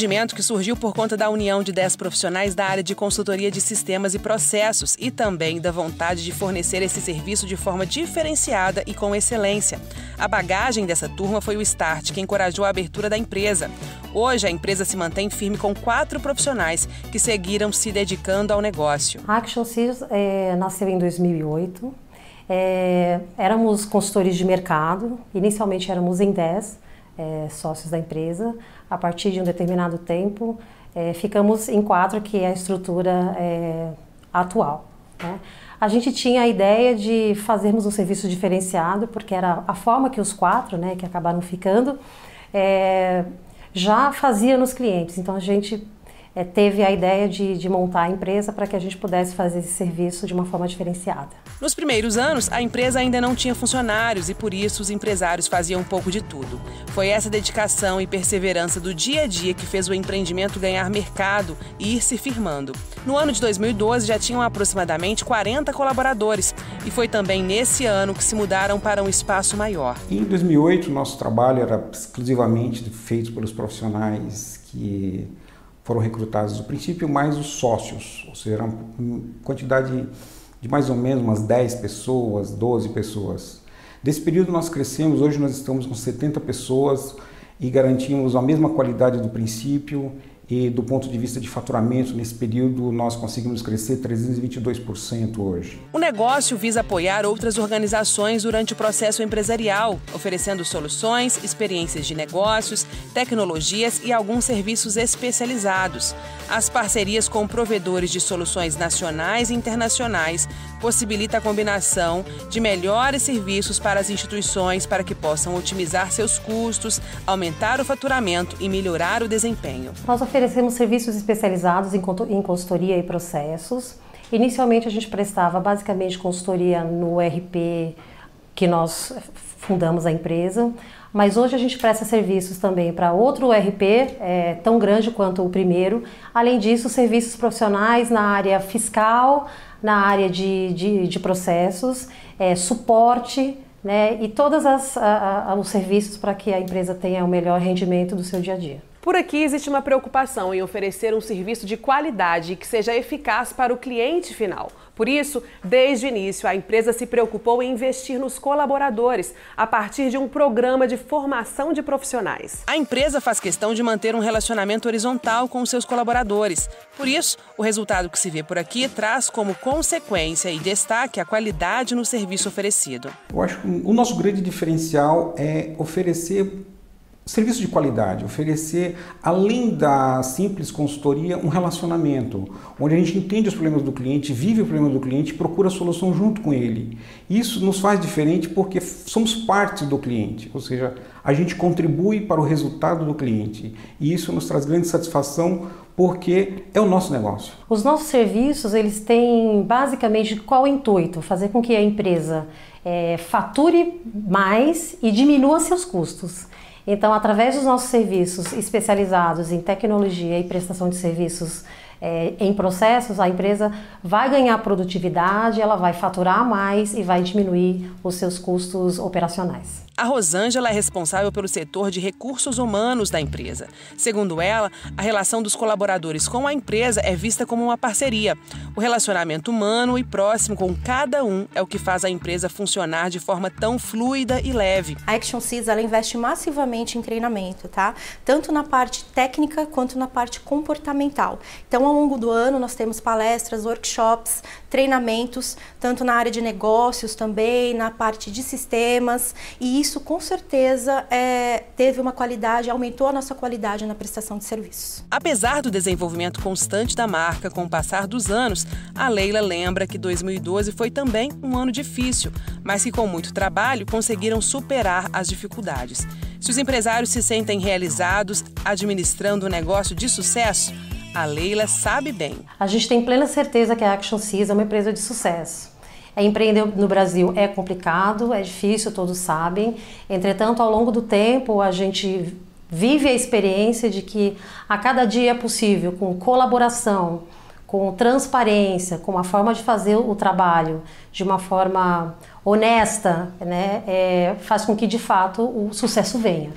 empreendimento que surgiu por conta da união de 10 profissionais da área de consultoria de sistemas e processos e também da vontade de fornecer esse serviço de forma diferenciada e com excelência. A bagagem dessa turma foi o Start, que encorajou a abertura da empresa. Hoje, a empresa se mantém firme com quatro profissionais que seguiram se dedicando ao negócio. A Action é, nasceu em 2008. É, éramos consultores de mercado, inicialmente éramos em 10 é, sócios da empresa. A partir de um determinado tempo, é, ficamos em quatro, que é a estrutura é, atual. Né? A gente tinha a ideia de fazermos um serviço diferenciado, porque era a forma que os quatro, né, que acabaram ficando, é, já fazia nos clientes. Então a gente é, teve a ideia de, de montar a empresa para que a gente pudesse fazer esse serviço de uma forma diferenciada. Nos primeiros anos, a empresa ainda não tinha funcionários e por isso os empresários faziam um pouco de tudo. Foi essa dedicação e perseverança do dia a dia que fez o empreendimento ganhar mercado e ir se firmando. No ano de 2012 já tinham aproximadamente 40 colaboradores e foi também nesse ano que se mudaram para um espaço maior. Em 2008, nosso trabalho era exclusivamente feito pelos profissionais que foram recrutados no princípio mais os sócios, ou seja, uma quantidade de mais ou menos umas 10 pessoas, 12 pessoas. Desse período nós crescemos, hoje nós estamos com 70 pessoas e garantimos a mesma qualidade do princípio e do ponto de vista de faturamento, nesse período nós conseguimos crescer 322% hoje. O negócio visa apoiar outras organizações durante o processo empresarial, oferecendo soluções, experiências de negócios, tecnologias e alguns serviços especializados. As parcerias com provedores de soluções nacionais e internacionais possibilita a combinação de melhores serviços para as instituições para que possam otimizar seus custos, aumentar o faturamento e melhorar o desempenho. Nós oferecemos serviços especializados em consultoria e processos. Inicialmente a gente prestava basicamente consultoria no RP que nós fundamos a empresa, mas hoje a gente presta serviços também para outro RP, é, tão grande quanto o primeiro. Além disso, serviços profissionais na área fiscal, na área de, de, de processos, é, suporte, né, e todos os serviços para que a empresa tenha o melhor rendimento do seu dia a dia. Por aqui existe uma preocupação em oferecer um serviço de qualidade que seja eficaz para o cliente final. Por isso, desde o início, a empresa se preocupou em investir nos colaboradores a partir de um programa de formação de profissionais. A empresa faz questão de manter um relacionamento horizontal com seus colaboradores. Por isso, o resultado que se vê por aqui traz como consequência e destaque a qualidade no serviço oferecido. Eu acho que o nosso grande diferencial é oferecer Serviço de qualidade, oferecer, além da simples consultoria, um relacionamento, onde a gente entende os problemas do cliente, vive o problema do cliente e procura a solução junto com ele. Isso nos faz diferente porque somos parte do cliente, ou seja, a gente contribui para o resultado do cliente. E isso nos traz grande satisfação porque é o nosso negócio. Os nossos serviços, eles têm basicamente qual intuito? Fazer com que a empresa é, fature mais e diminua seus custos. Então, através dos nossos serviços especializados em tecnologia e prestação de serviços é, em processos, a empresa vai ganhar produtividade, ela vai faturar mais e vai diminuir os seus custos operacionais. A Rosângela é responsável pelo setor de recursos humanos da empresa. Segundo ela, a relação dos colaboradores com a empresa é vista como uma parceria. O relacionamento humano e próximo com cada um é o que faz a empresa funcionar de forma tão fluida e leve. A Action Seeds ela investe massivamente em treinamento, tá? Tanto na parte técnica quanto na parte comportamental. Então, longo do ano, nós temos palestras, workshops, treinamentos, tanto na área de negócios também, na parte de sistemas, e isso com certeza é, teve uma qualidade, aumentou a nossa qualidade na prestação de serviços. Apesar do desenvolvimento constante da marca com o passar dos anos, a Leila lembra que 2012 foi também um ano difícil, mas que com muito trabalho conseguiram superar as dificuldades. Se os empresários se sentem realizados administrando um negócio de sucesso, a Leila sabe bem. A gente tem plena certeza que a Action Seas é uma empresa de sucesso. É, empreender no Brasil é complicado, é difícil, todos sabem. Entretanto, ao longo do tempo, a gente vive a experiência de que a cada dia é possível, com colaboração, com transparência, com uma forma de fazer o trabalho de uma forma honesta, né, é, faz com que de fato o sucesso venha.